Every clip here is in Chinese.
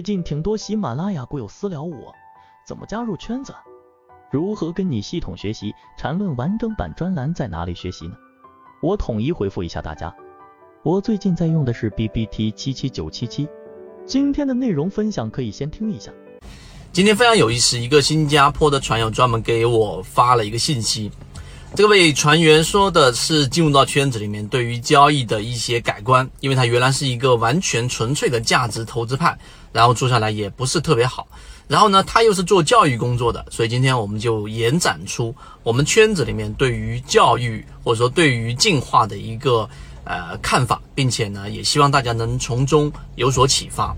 最近挺多喜马拉雅股友私聊我，怎么加入圈子？如何跟你系统学习缠论完整版专栏在哪里学习呢？我统一回复一下大家。我最近在用的是 B B T 七七九七七。今天的内容分享可以先听一下。今天非常有意思，一个新加坡的船友专门给我发了一个信息。这位船员说的是进入到圈子里面对于交易的一些改观，因为他原来是一个完全纯粹的价值投资派，然后做下来也不是特别好。然后呢，他又是做教育工作的，所以今天我们就延展出我们圈子里面对于教育或者说对于进化的一个呃看法，并且呢，也希望大家能从中有所启发。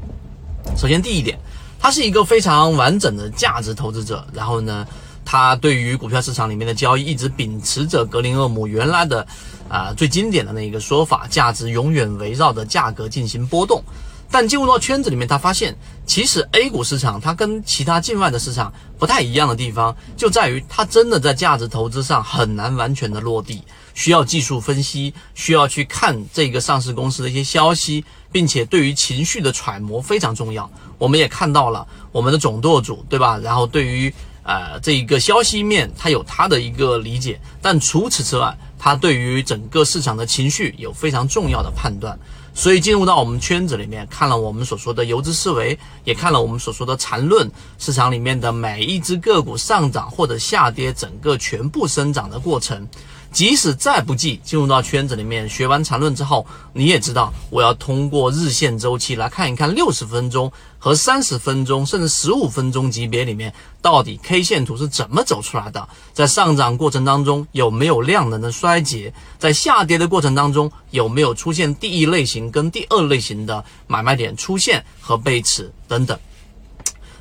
首先第一点，他是一个非常完整的价值投资者，然后呢。他对于股票市场里面的交易一直秉持着格林厄姆原来的啊最经典的那一个说法，价值永远围绕着价格进行波动。但进入到圈子里面，他发现其实 A 股市场它跟其他境外的市场不太一样的地方，就在于它真的在价值投资上很难完全的落地，需要技术分析，需要去看这个上市公司的一些消息，并且对于情绪的揣摩非常重要。我们也看到了我们的总舵主，对吧？然后对于呃，这一个消息面，他有他的一个理解，但除此之外，他对于整个市场的情绪有非常重要的判断。所以进入到我们圈子里面，看了我们所说的游资思维，也看了我们所说的缠论，市场里面的每一只个股上涨或者下跌，整个全部生长的过程。即使再不济，进入到圈子里面学完缠论之后，你也知道，我要通过日线周期来看一看六十分钟和三十分钟，甚至十五分钟级别里面到底 K 线图是怎么走出来的，在上涨过程当中有没有量能的衰竭，在下跌的过程当中有没有出现第一类型跟第二类型的买卖点出现和背驰等等。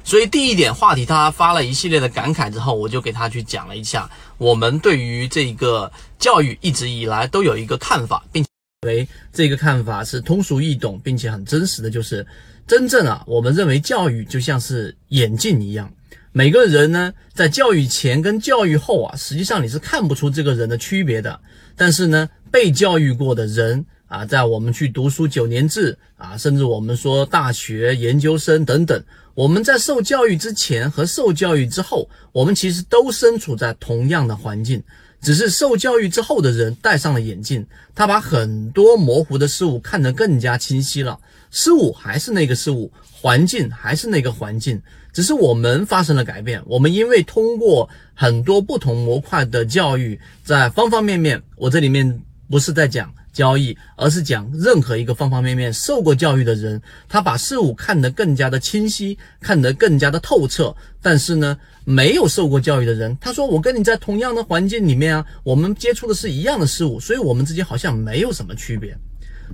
所以第一点话题，他发了一系列的感慨之后，我就给他去讲了一下，我们对于这个教育一直以来都有一个看法，并为这个看法是通俗易懂，并且很真实的就是，真正啊，我们认为教育就像是眼镜一样，每个人呢在教育前跟教育后啊，实际上你是看不出这个人的区别的，但是呢，被教育过的人。啊，在我们去读书九年制啊，甚至我们说大学研究生等等，我们在受教育之前和受教育之后，我们其实都身处在同样的环境，只是受教育之后的人戴上了眼镜，他把很多模糊的事物看得更加清晰了。事物还是那个事物，环境还是那个环境，只是我们发生了改变。我们因为通过很多不同模块的教育，在方方面面，我这里面不是在讲。交易，而是讲任何一个方方面面受过教育的人，他把事物看得更加的清晰，看得更加的透彻。但是呢，没有受过教育的人，他说我跟你在同样的环境里面啊，我们接触的是一样的事物，所以我们之间好像没有什么区别。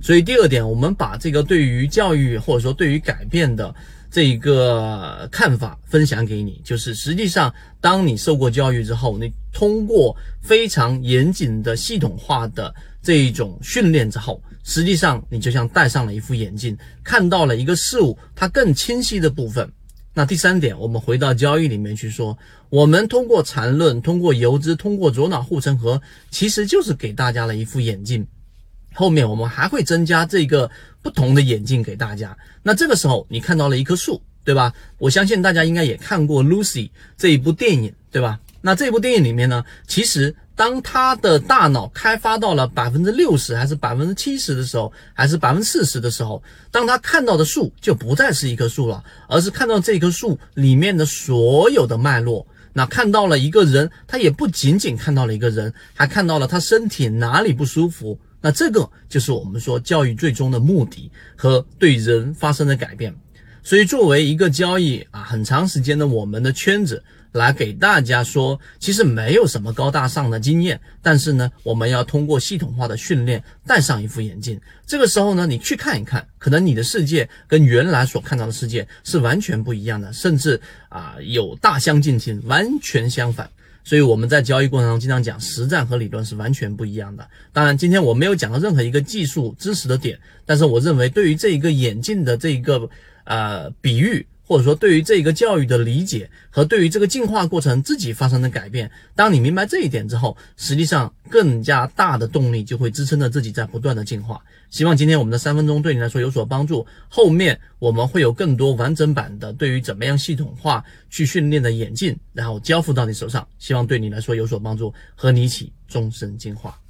所以第二点，我们把这个对于教育或者说对于改变的。这一个看法分享给你，就是实际上，当你受过教育之后，你通过非常严谨的系统化的这一种训练之后，实际上你就像戴上了一副眼镜，看到了一个事物它更清晰的部分。那第三点，我们回到交易里面去说，我们通过缠论，通过游资，通过左脑护城河，其实就是给大家了一副眼镜。后面我们还会增加这个不同的眼镜给大家。那这个时候你看到了一棵树，对吧？我相信大家应该也看过《Lucy》这一部电影，对吧？那这部电影里面呢，其实当他的大脑开发到了百分之六十，还是百分之七十的时候，还是百分之四十的时候，当他看到的树就不再是一棵树了，而是看到这棵树里面的所有的脉络。那看到了一个人，他也不仅仅看到了一个人，还看到了他身体哪里不舒服。那这个就是我们说教育最终的目的和对人发生的改变。所以作为一个交易啊，很长时间的我们的圈子来给大家说，其实没有什么高大上的经验，但是呢，我们要通过系统化的训练，戴上一副眼镜。这个时候呢，你去看一看，可能你的世界跟原来所看到的世界是完全不一样的，甚至啊有大相径庭，完全相反。所以我们在交易过程中经常讲，实战和理论是完全不一样的。当然，今天我没有讲到任何一个技术知识的点，但是我认为对于这一个眼镜的这一个呃比喻，或者说对于这个教育的理解和对于这个进化过程自己发生的改变，当你明白这一点之后，实际上更加大的动力就会支撑着自己在不断的进化。希望今天我们的三分钟对你来说有所帮助，后面我们会有更多完整版的对于怎么样系统化去训练的演进，然后交付到你手上，希望对你来说有所帮助，和你一起终身进化。